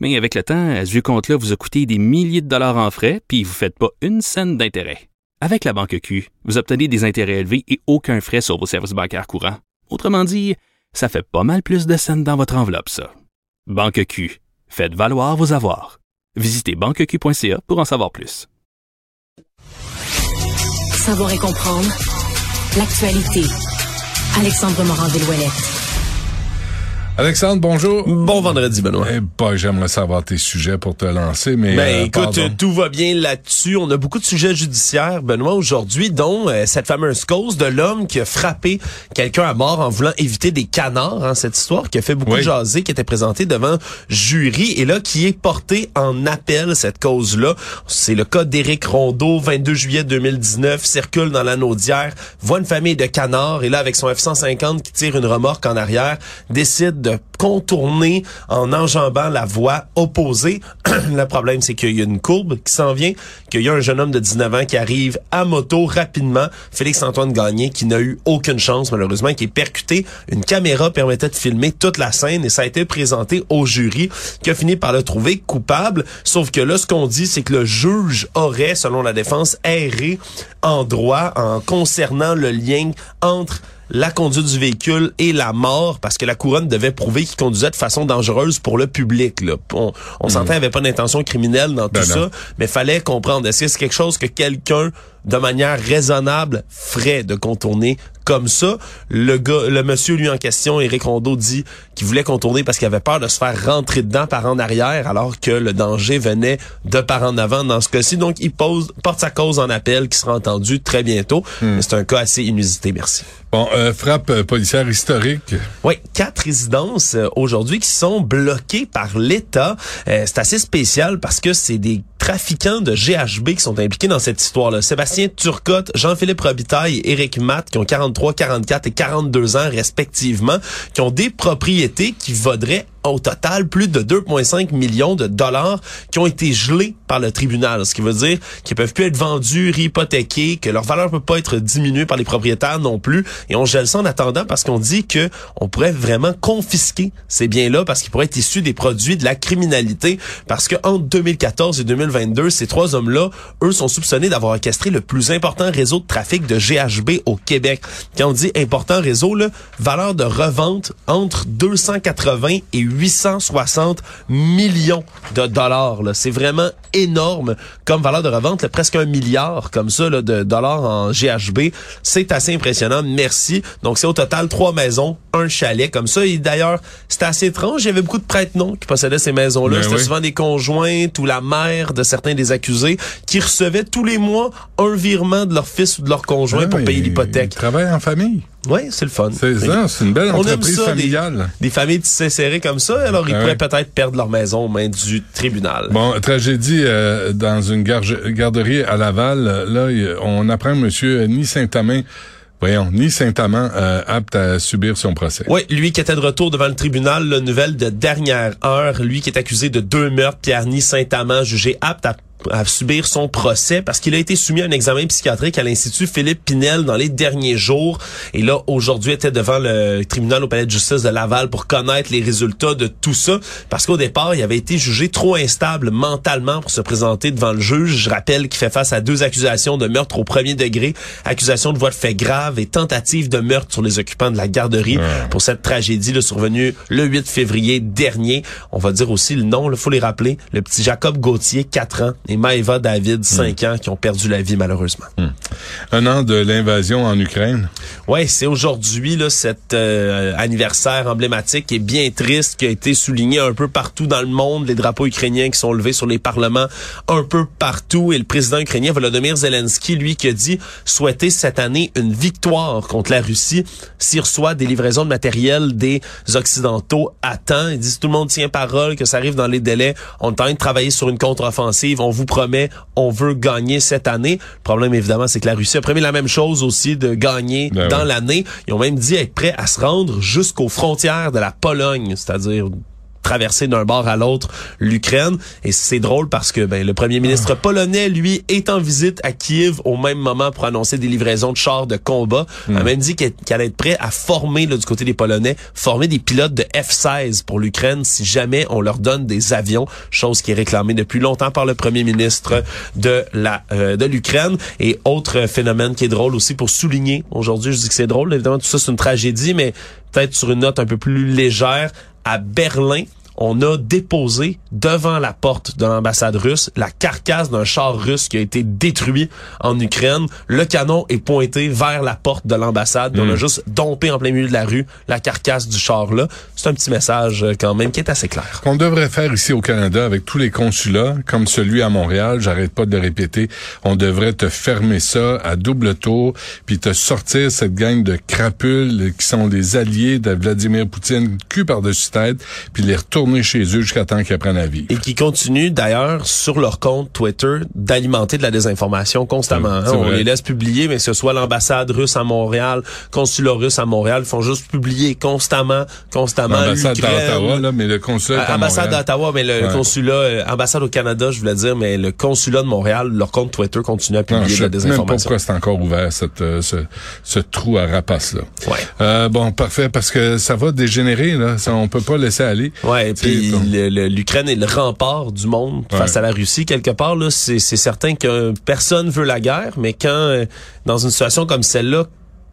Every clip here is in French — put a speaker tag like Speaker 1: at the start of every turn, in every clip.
Speaker 1: Mais avec le temps, à ce compte-là vous a coûté des milliers de dollars en frais, puis vous ne faites pas une scène d'intérêt. Avec la Banque Q, vous obtenez des intérêts élevés et aucun frais sur vos services bancaires courants. Autrement dit, ça fait pas mal plus de scènes dans votre enveloppe, ça. Banque Q. Faites valoir vos avoirs. Visitez banqueq.ca pour en savoir plus.
Speaker 2: Savoir et comprendre l'actualité. Alexandre Morand-Villouellette.
Speaker 3: Alexandre, bonjour.
Speaker 4: Bon vendredi, Benoît.
Speaker 3: Eh ben, j'aimerais savoir tes sujets pour te lancer, mais.
Speaker 4: Ben
Speaker 3: euh,
Speaker 4: écoute,
Speaker 3: pardon.
Speaker 4: tout va bien là-dessus. On a beaucoup de sujets judiciaires, Benoît, aujourd'hui, dont euh, cette fameuse cause de l'homme qui a frappé quelqu'un à mort en voulant éviter des canards, hein, cette histoire qui a fait beaucoup
Speaker 3: Oui.
Speaker 4: jaser, qui était présentée devant jury et là qui est portée en appel, cette cause-là. C'est le cas d'Éric Rondeau, 22 juillet 2019, circule dans l'anneau d'hier, voit une famille de canards et là, avec son F-150 qui tire une remorque en arrière, décide de contourner en enjambant la voie opposée. le problème, c'est qu'il y a une courbe qui s'en vient, qu'il y a un jeune homme de 19 ans qui arrive à moto rapidement, Félix-Antoine Gagné, qui n'a eu aucune chance, malheureusement, qui est percuté. Une caméra permettait de filmer toute la scène et ça a été présenté au jury qui a fini par le trouver coupable. Sauf que là, ce qu'on dit, c'est que le juge aurait, selon la défense, erré en droit en concernant le lien entre la conduite du véhicule et la mort parce que la couronne devait prouver qu'il conduisait de façon dangereuse pour le public. Là. On, on s'entend, il n'y avait pas d'intention criminelle dans
Speaker 3: Ben
Speaker 4: tout
Speaker 3: non.
Speaker 4: ça, mais fallait comprendre, est-ce que c'est quelque chose que quelqu'un de manière raisonnable ferait de contourner comme ça. Le gars, le monsieur lui en question, Éric Rondeau, dit qu'il voulait contourner parce qu'il avait peur de se faire rentrer dedans par en arrière, alors que le danger venait de par en avant dans ce cas-ci. Donc, il pose, porte sa cause en appel qui sera entendu très bientôt. Mais C'est un cas assez inusité, merci.
Speaker 3: Bon, euh, frappe euh, policière historique.
Speaker 4: Oui, quatre résidences euh, aujourd'hui qui sont bloquées par l'État. C'est assez spécial parce que c'est des trafiquants de GHB qui sont impliqués dans cette histoire-là. Sébastien Turcotte, Jean-Philippe Robitaille et Éric Matt, qui ont 43, 44 et 42 ans respectivement, qui ont des propriétés qui vaudraient au total plus de 2,5 millions de dollars qui ont été gelés par le tribunal. Ce qui veut dire qu'ils peuvent plus être vendus, réhypothéqués, que leur valeur peut pas être diminuée par les propriétaires non plus. Et on gèle ça en attendant parce qu'on dit que on pourrait vraiment confisquer ces biens-là parce qu'ils pourraient être issus des produits de la criminalité. Parce que entre 2014 et 2022, ces trois hommes-là, eux, sont soupçonnés d'avoir orchestré le plus important réseau de trafic de GHB au Québec. Quand on dit important réseau, là, valeur de revente entre 280 et 860 millions de dollars. là. C'est vraiment énorme comme valeur de revente, là, presque un milliard comme ça là, de dollars en GHB. C'est assez impressionnant. Merci. Donc c'est au total trois maisons, un chalet comme ça. Et d'ailleurs, c'était assez étrange. Il y avait beaucoup de prête-noms qui possédaient ces maisons-là.
Speaker 3: Ben
Speaker 4: C'était
Speaker 3: oui.
Speaker 4: souvent des conjointes ou la mère de certains des accusés qui recevaient tous les mois un virement de leur fils ou de leur conjoint pour
Speaker 3: Ouais,
Speaker 4: payer l'hypothèque.
Speaker 3: Il travaille en famille.
Speaker 4: Oui, c'est le fun.
Speaker 3: C'est ça, c'est une belle
Speaker 4: On aime
Speaker 3: entreprise
Speaker 4: ça, des-
Speaker 3: familiale.
Speaker 4: Des, familles tissées serrées comme ça, alors ils
Speaker 3: Ah
Speaker 4: pourraient peut-être perdre leur maison aux mains du tribunal.
Speaker 3: Bon, tragédie euh, dans une garderie à Laval. Là, on apprend Monsieur Ni Saint-Amand, voyons, Ni Saint-Amand, euh, apte à subir son procès.
Speaker 4: Oui, lui qui était de retour devant le tribunal, la nouvelle de dernière heure, lui qui est accusé de deux meurtres, Pierre-Ni Saint-Amand, jugé apte à à subir son procès parce qu'il a été soumis à un examen psychiatrique à l'Institut Philippe Pinel dans les derniers jours. Et là, aujourd'hui, était devant le tribunal au palais de justice de Laval pour connaître les résultats de tout ça. Parce qu'au départ, il avait été jugé trop instable mentalement pour se présenter devant le juge. Je rappelle qu'il fait face à deux accusations de meurtre au premier degré, accusation de voie de fait grave et tentative de meurtre sur les occupants de la garderie pour cette tragédie là, survenue le 8 février dernier. On va dire aussi le nom, il faut les rappeler. Le petit Jacob Gauthier, 4 ans, et Maëva David, 5 ans, qui ont perdu la vie malheureusement.
Speaker 3: Un an de l'invasion en Ukraine.
Speaker 4: Ouais, c'est aujourd'hui là cet euh, anniversaire emblématique qui est bien triste, qui a été souligné un peu partout dans le monde, les drapeaux ukrainiens qui sont levés sur les parlements un peu partout et le président ukrainien Volodymyr Zelensky lui qui a dit souhaiter cette année une victoire contre la Russie s'il reçoit des livraisons de matériel des occidentaux à temps. Il dit si tout le monde tient parole que ça arrive dans les délais, on train de travailler sur une contre-offensive, on vous promet, on veut gagner cette année. Le problème, évidemment, c'est que la Russie a promis la même chose aussi de gagner
Speaker 3: Ben
Speaker 4: dans
Speaker 3: oui.
Speaker 4: l'année. Ils ont même dit être prêts à se rendre jusqu'aux frontières de la Pologne, c'est-à-dire traverser d'un bord à l'autre l'Ukraine. Et c'est drôle parce que ben, le premier ministre polonais lui est en visite à Kiev au même moment pour annoncer des livraisons de chars de combat. Il a même dit qu'elle qu'elle allait être prêt à former là, du côté des Polonais former des pilotes de F-16 pour l'Ukraine si jamais on leur donne des avions chose qui est réclamée depuis longtemps par le premier ministre de la euh, de l'Ukraine. Et autre phénomène qui est drôle aussi pour souligner aujourd'hui je dis que c'est drôle évidemment tout ça c'est une tragédie mais peut-être sur une note un peu plus légère à Berlin on a déposé devant la porte de l'ambassade russe la carcasse d'un char russe qui a été détruit en Ukraine. Le canon est pointé vers la porte de l'ambassade. puis On a juste dompé en plein milieu de la rue la carcasse du char-là. C'est un petit message euh, quand même qui est assez clair.
Speaker 3: qu'on devrait faire ici au Canada avec tous les consulats, comme celui à Montréal, j'arrête pas de le répéter, on devrait te fermer ça à double tour, puis te sortir cette gang de crapules qui sont des alliés de Vladimir Poutine, cul par-dessus tête, puis les retourner chez eux jusqu'à temps qu'ils apprennent à vivre.
Speaker 4: Et qui continuent d'ailleurs sur leur compte Twitter d'alimenter de la désinformation constamment. Hein. On
Speaker 3: vrai.
Speaker 4: les laisse publier, mais que ce soit l'ambassade russe à Montréal, consulat russe à Montréal, ils font juste publier constamment, constamment.
Speaker 3: L'ambassade d'Ottawa, là, mais le consulat à
Speaker 4: ambassade d'Ottawa, mais le
Speaker 3: Ouais.
Speaker 4: consulat, euh, ambassade au Canada, je voulais dire, mais le consulat de Montréal, leur compte Twitter continue à
Speaker 3: Non,
Speaker 4: publier
Speaker 3: je
Speaker 4: de la
Speaker 3: même pas
Speaker 4: désinformation.
Speaker 3: pourquoi c'est encore ouvert, cette, euh, ce, ce trou à rapace-là.
Speaker 4: Ouais.
Speaker 3: Euh, bon, parfait, parce que ça va dégénérer, là. Ça, on peut pas laisser aller.
Speaker 4: Ouais, puis l'Ukraine est le rempart du monde face à la Russie. Quelque part, là, c'est certain que personne veut la guerre, mais quand, euh, dans une situation comme celle-là,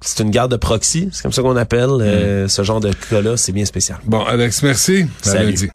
Speaker 4: c'est une guerre de proxy, c'est comme ça qu'on appelle euh, ce genre de cas-là, c'est bien spécial.
Speaker 3: Bon, Alex, merci.
Speaker 4: Salut.